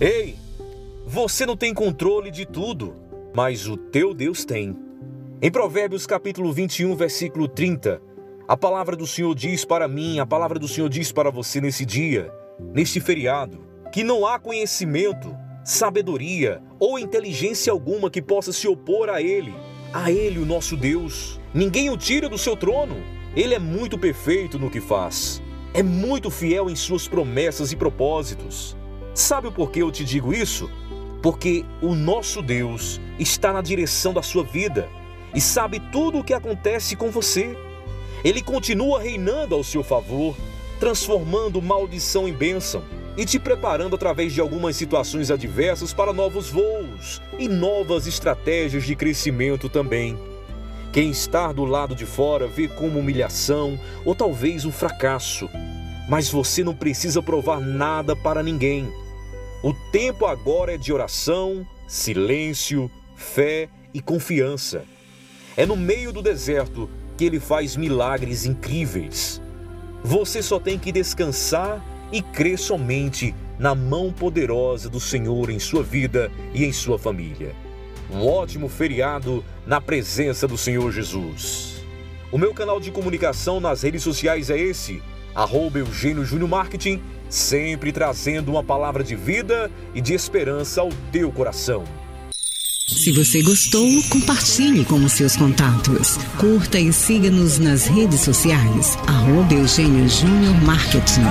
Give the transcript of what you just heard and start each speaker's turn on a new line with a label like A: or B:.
A: Ei, você não tem controle de tudo, mas o teu Deus tem. Em Provérbios capítulo 21, versículo 30, a palavra do Senhor diz para mim, a palavra do Senhor diz para você nesse dia, neste feriado, que não há conhecimento, sabedoria ou inteligência alguma que possa se opor a Ele, a Ele, o nosso Deus. Ninguém o tira do seu trono. Ele é muito perfeito no que faz. É muito fiel em suas promessas e propósitos. Sabe o porquê eu te digo isso? Porque o nosso Deus está na direção da sua vida e sabe tudo o que acontece com você. Ele continua reinando ao seu favor, transformando maldição em bênção e te preparando através de algumas situações adversas para novos voos e novas estratégias de crescimento também. Quem está do lado de fora vê como humilhação ou talvez um fracasso, mas você não precisa provar nada para ninguém. O tempo agora é de oração, silêncio, fé e confiança. É no meio do deserto que ele faz milagres incríveis. Você só tem que descansar e crer somente na mão poderosa do Senhor em sua vida e em sua família. Um ótimo feriado na presença do Senhor Jesus. O meu canal de comunicação nas redes sociais é esse, arroba Eugênio Júnior Marketing sempre trazendo uma palavra de vida e de esperança ao teu coração.
B: Se você gostou, compartilhe com os seus contatos. Curta e siga-nos nas redes sociais. Arroba Eugênio Júnior Marketing.